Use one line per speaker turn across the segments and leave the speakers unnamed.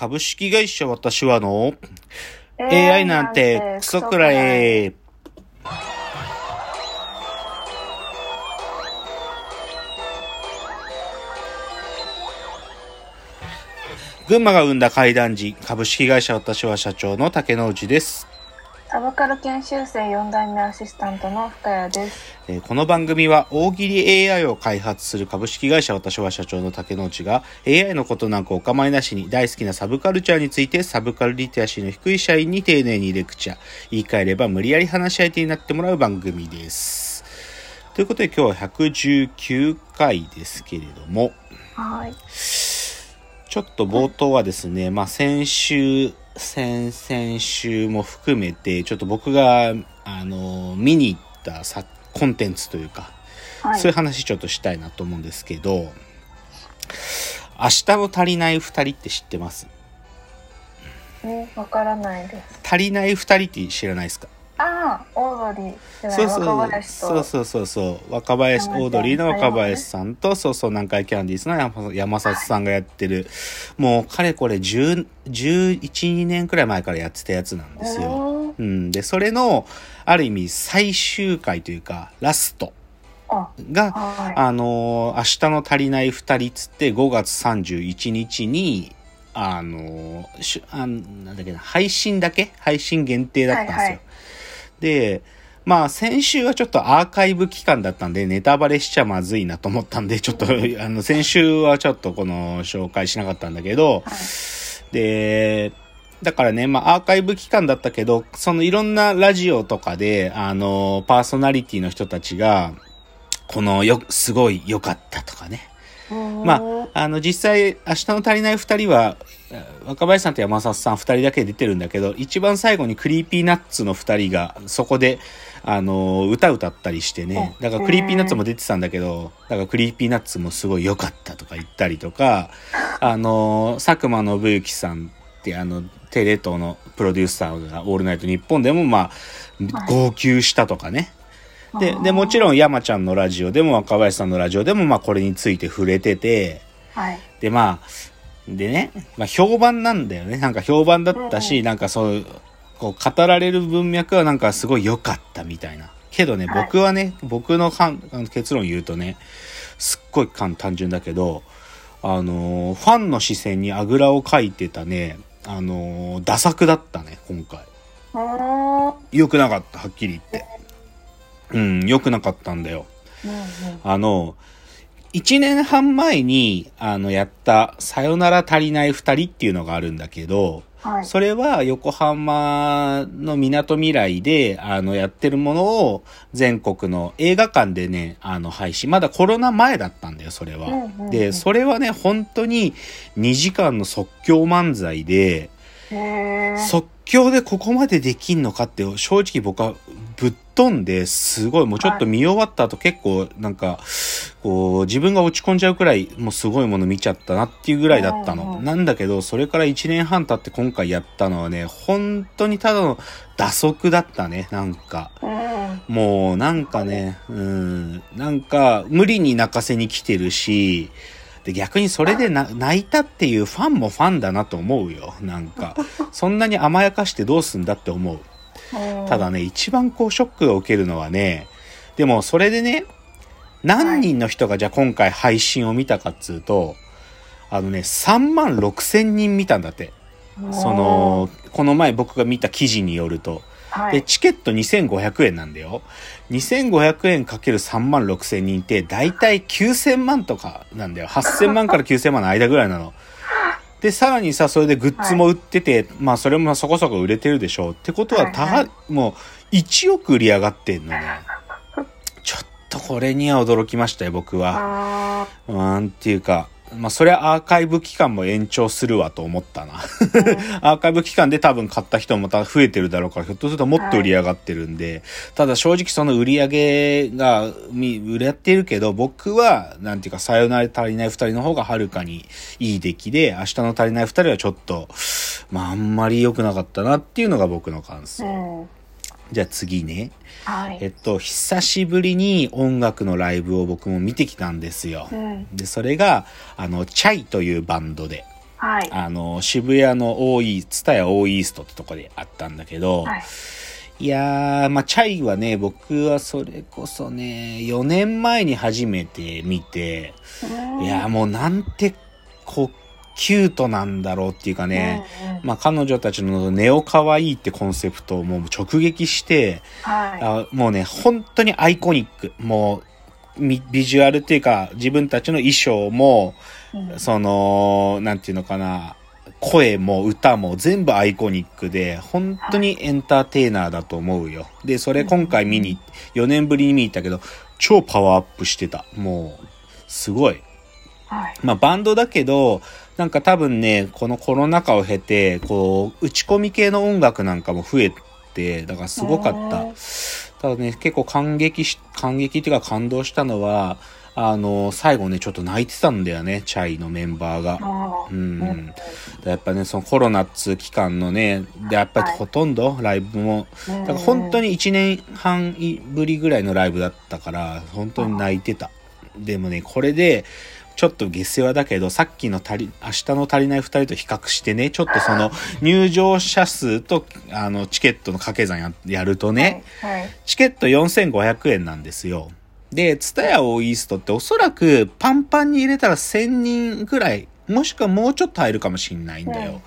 株式会社私はの AI なんてクソくらい。群馬が生んだ怪談時、株式会社私は社長の竹之内です。
サブカル研修生4代目アシスタントの深谷です。
えーこの番組は大喜利 AI を開発する株式会社私は社長の竹之内が AI のことなんかお構いなしに大好きなサブカルチャーについてサブカルリテラシーの低い社員に丁寧にレクチャー言い換えれば無理やり話し相手になってもらう番組です。ということで今日は119回ですけれども
はい。
ちょっと冒頭はですね、まあ先週、先々週も含めて、ちょっと僕が、あの、見に行ったさコンテンツというか、
はい。
そういう話ちょっとしたいなと思うんですけど、明日の足りない二人って知ってます？
えわからないです。
足りない二人って知らないですか？
ああ、オードリー
そうそう。
若林と。
そうそうそうそう。若林オードリーの若林さんとそうそう南海キャンディーズの山山里さんがやってる。もうかれこれ10 1112年くらい前からやってたやつなんですよ。うん、でそれのある意味最終回というかラスト。
あ、
が
はい。
あのー明日の足りない二人っつって5月31日に、あのーしあんなんだっけな、配信だけ？配信限定だったんですよ。
はいはい
で、まあ先週はちょっとアーカイブ期間だったんでネタバレしちゃまずいなと思ったんで、ちょっと、あの、先週はちょっとこの紹介しなかったんだけど、
はい。
で、だからね、まあアーカイブ期間だったけど、そのいろんなラジオとかで、あの、パーソナリティの人たちが、このよ、すごい良かったとかね。まあ、あの、実際、明日の足りない二人は、若林さんと山里さん二人だけ出てるんだけど、一番最後に Creepy Nuts の二人が、そこで、あの、歌歌ったりしてね。
あ
だから Creepy Nuts も出てたんだけど、だから Creepy Nuts もすごい良かったとか言ったりとか、あの、佐久間宣行さんって、あの、テレ東のプロデューサーが、オールナイトニッポンでも、まあ、
はい
号泣したとかね。で、で、もち
ろん。
山ちゃんのラジオでも若林さんのラジオでも、まあこれについて触れてて、
はい。
で、まあ、でね、まあ評判なんだよね。なんか評判だった
うん
し、なんかそういう、こう語られる文脈はなんかすごい良かったみたいな。けどね、
はい
僕はね、僕の結論言うとね、すっごい簡単純だけど、あのーファンの視線にあぐらをかいてたね、あのーダ作だったね、今回。
おー
良くなかった、はっきり言って。うん、良くなかったんだよ。あの、1年半前に、あの、やった、さよなら足りない二人っていうのがあるんだけど、
はい。
それは横浜の港未来で、あの、やってるものを全国の映画館でね、あの、配信。まだコロナ前だったんだよ、それは。で、それはね、本当に2時間の即興漫才で、即興でここまでできんのかって正直僕は飛んですごいもうちょっと見終わった後結構なんかこう自分が落ち込んじゃうくらいもうすごいもの見ちゃったなっていうぐらいだったの。なんだけどそれから1年半経って今回やったのはね本当にただの打足だったねなんか。
うん。
もうなんかね、うん、なんか無理に泣かせに来てるし、で逆にそれでな泣いたっていうファンもファンだなと思うよ。なんか、そんなに甘やかしてどうすんだって思う。
うん
ただね、一番こうショックを受けるのはね、でもそれでね、何人の人がじゃあ今回配信を見たかっつうと、あのね、3万6千人見たんだって。その、この前僕が見た記事によると。で、
はい。
チケット2500円なんだよ。2500円かける3万6千人って、だいたい9000万とかなんだよ。8000万から9000万の間ぐらいなの。で、さらにさ、それでグッズも売ってて、まあそれもそこそこ売れてるでしょう。ってことは、た
はいは
もう1億売り上がってんのね。ちょっとこれには驚きましたよ、僕は。
あ
なんていうか、まあそれはアーカイブ期間も延長するわと思ったな。アーカイブ期間で多分買った人もまた増えてるだろうから、ひょっとするともっと売り上がってるんで、ただ正直その売り上げが、み売れてるけど、僕は、なんていうか、さよなら足りない二人の方がはるかにいい出来で、明日の足りない二人はちょっと、まああんまり良くなかったなっていうのが僕の感
ー
想。
うん。
じゃあ次ね。
はい。
えっと、久しぶりに音楽のライブを僕も見てきたんですよ。
うん。
で、それが、あの、チャイというバンドで。
はい。
あの、渋谷の大井、ツタヤ大イーストってとこであったんだけど、
はい。
いやー、まあ、チャイはね、僕はそれこそね、4年前に初めて見て、いやーもうなんて、こう、キュートなんだろうっていうかね、
うんうん
まあ、彼女たちのネオ可愛いってコンセプトをもう直撃して、
は
あもうね、本当にアイコニック。もう、みビジュアルっていうか、自分たちの衣装も、
い。うん
その、なんていうのかな、声も歌も全部アイコニックで、本当にエンターテイナーだと思うよ。で、それ今回見に、4年ぶりに見に行ったけど、超パワーアップしてた。もう、すごい。
はい。
まあバンドだけど、なんか多分ね、このコロナ禍を経て、こう、打ち込み系の音楽なんかも増えて、だからすごかった。ただね、結構感激し、感激っていうか感動したのは、あの、最後ね、ちょっと泣いてたんだよね、チャイのメンバーが。
あー
うん。やっぱね、そのコロナっつう期間のね、で、やっぱりほとんどライブも、だから本当に1年半ぶりぐらいのライブだったから、本当に泣いてた。でもね、これで、ちょっと下世話だけど、さっきの足り、明日の足りない二人と比較してね、ちょっとその入場者数と、あの、チケットの掛け算ややるとね、
はい。はい。
チケット4500円なんですよ。で、ツタヤオーイーストっておそらくパンパンに入れたら1000人ぐらい、もしくはもうちょっと入るかもしんないんだよ。
うん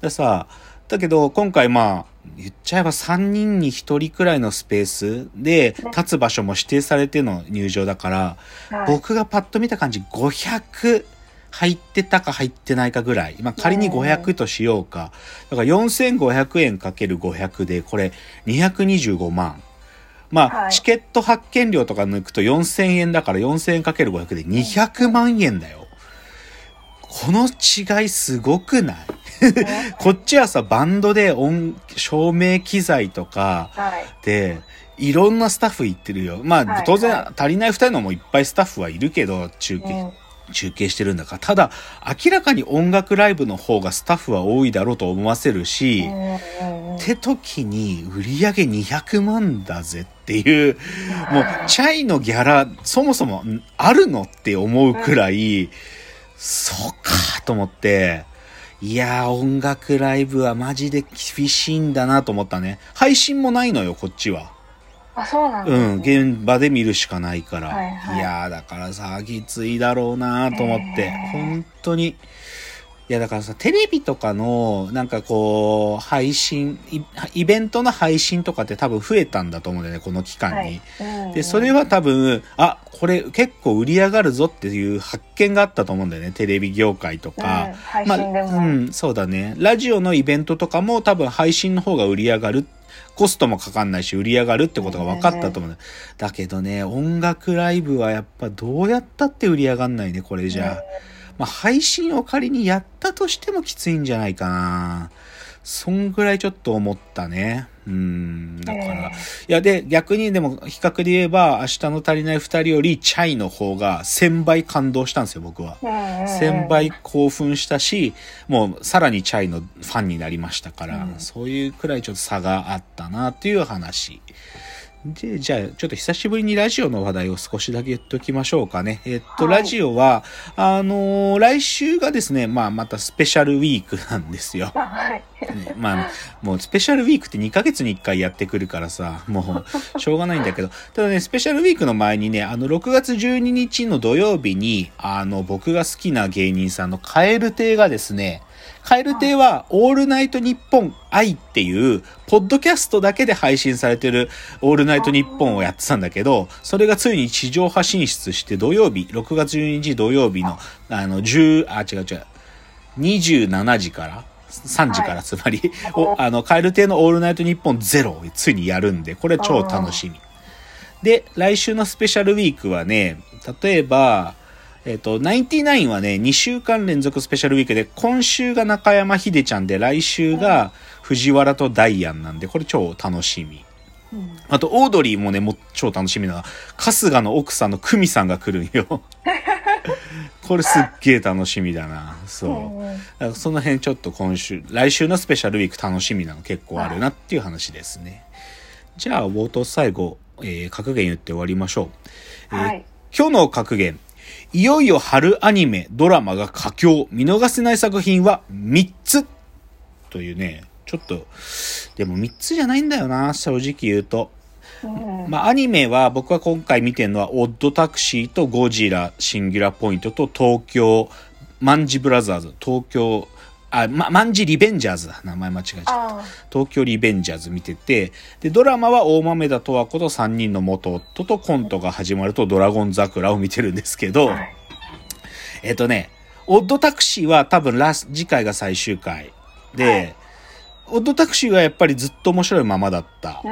でさ、だけど今回まあ、言っちゃえば3人に1人くらいのスペースで、立つ場所も指定されての入場だから、
はい。
僕がパッと見た感じ500入ってたか入ってないかぐらい。まあ仮に500としようか。だから4500円かける500で、これ225万。まあ、
はい
チケット発券料とか抜くと4000円だから4000円かける500で200万円だよ。この違いすごくない？こっちはさ、バンドで音、照明機材とか、
はい。
で、いろんなスタッフ行ってるよ。まあ、
はい
当然
は
足りない二人のもいっぱいスタッフはいるけど、中継、
うん
中継してるんだから。ただ、明らかに音楽ライブの方がスタッフは多いだろうと思わせるし、って時に売り上げ200万だぜっていう、もう、チャイのギャラ、そもそもんあるのって思うくらい、そうかと思って、いやー、音楽ライブはマジで厳しいんだなと思ったね。配信もないのよ、こっちは。
あ、そうなんで
うん。現場で見るしかないから。
はいはい
いやー、だからさ、きついだろうなと思って、
えー
本当に。いや、だからさ、テレビとかの、なんかこう、配信、イイベントの配信とかって多分増えたんだと思うんだよね、この期間に。で、それは多分、あ、これ結構売り上がるぞっていう発見があったと思うんだよね、テレビ業界とか。
うん配
まあ、
信でも。
うん、そうだね。ラジオのイベントとかも多分配信の方が売り上がる。コストもかかんないし、売り上がるってことが分かったと思うんだ。だけどね、音楽ライブはやっぱどうやったって売り上がんないね、これじゃあ。まあ、配信を仮にやったとしてもきついんじゃないかな。そんぐらいちょっと思ったね。うん。だから、
え
いや、で、逆にでも、比較で言えば、明日の足りない二人より、チャイの方が1000倍感動したんですよ、僕は。1000倍興奮したし、もうさらにチャイのファンになりましたから、
うんそう
いうくらいちょっと差があったなっていう話。で、じゃあ、ちょっと久しぶりにラジオの話題を少しだけ言っておきましょうかね。えっと、
はい
ラジオは、あのー来週がですね、まあ、またスペシャルウィークなんですよ。
あ はい。
ねまあ、もうスペシャルウィークって2ヶ月に1回やってくるからさ、もう、しょうがないんだけど、ただね、スペシャルウィークの前にね、あの、6月12日の土曜日に、あの、僕が好きな芸人さんのカエル亭がですね、カエル亭は、オールナイトニッポン愛っていう、ポッドキャストだけで配信されてる、オールナイトニッポンをやってたんだけど、それがついに地上波進出して土曜日、6月12日土曜日の、あ。の、10、あ、違う違う、27時から、3時からつまり、おあの、カエル亭のオールナイトニッポンゼロをついにやるんで、これ超楽しみ。で、来週のスペシャルウィークはね、例えば、えっ、と、ナインティナインはね、2週間連続スペシャルウィークで、今週が中山秀ちゃんで、来週が藤原とダイアンなんで、これ超楽しみ。
うん
あと、オードリーもね、もう超楽しみなのが、春日の奥さんの久美さんが来るんよ。これすっげえ楽しみだな。そう。その辺ちょっと今週、来週のスペシャルウィーク楽しみなの結構あるなっていう話ですね。じゃあ、冒頭最後、えー格言言って終わりましょう。えー
はい。
今日の格言。いよいよ春アニメ、ドラマが佳境。見逃せない作品は3つ。というね、ちょっと、でも3つじゃないんだよな、正直言うと。
うん
まあ、アニメは僕は今回見てるのは、オッドタクシーとゴジラ、シンギュラポイントと東京、マンジブラザーズ、東京、あ、ま、マンジリベンジャーズだ。名前間違えちゃった。
あ
東京リベンジャーズ見てて、で、ドラマは大豆田十和子と3人の元夫とコントが始まるとドラゴン桜を見てるんですけど、
あ。はい。
えっとね、オッドタクシーは多分ラス、次回が最終回で、
はい
オッドタクシーはやっぱりずっと面白いままだった。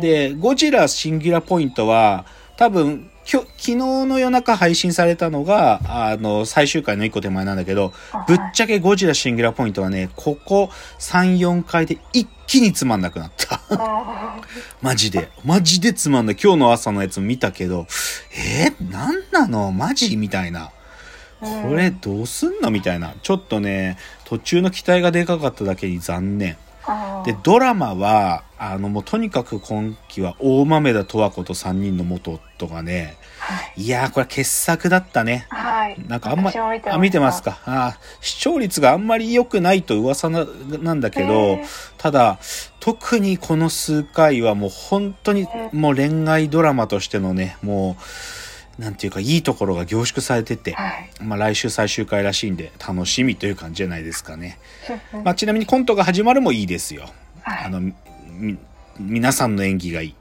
で、ゴジラシンギュラポイントは、多分、きょ昨日の夜中配信されたのが、あの、最終回の一個手前なんだけど、ぶっちゃけゴジラシンギュラポイントはね、ここ3、4回で一気につまんなくなった。
あ
マジで。マジでつまんない。今日の朝のやつ見たけど、えー、なんなの？マジ？みたいな。
ー
これどうすんの？みたいな。ちょっとね、途中の期待がでかかっただけに残念。で、ドラマは、あの、もうとにかく今期は大豆田十和子と3人の元夫がね、
はい。
いやー、これ傑作だったね。
はい。
なんかあんま
見て
あ、見てますか？あー視聴率があんまり良くないと噂ななんだけどただ、特にこの数回はもう本当にもう恋愛ドラマとしてのね、もう、なんていうかいいところが凝縮されてて、
はい。
まあ来週最終回らしいんで楽しみという感じじゃないですかね。まあちなみにコントが始まるもいいですよ。
はい
あの、み、皆さんの演技がいい。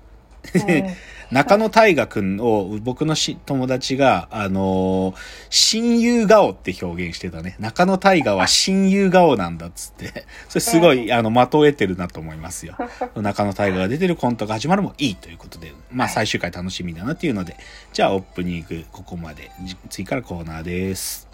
うん
中野大河くんを僕のし友達が、あのー親友顔って表現してたね。中野大河は親友顔なんだっつって。それすごい、あの、的を得てるなと思いますよ。中野大河が出てるコントが始まるもいいということで、まあ
はい
最終回楽しみだなっていうので、じゃあオープニングここまで。じ次からコーナーです。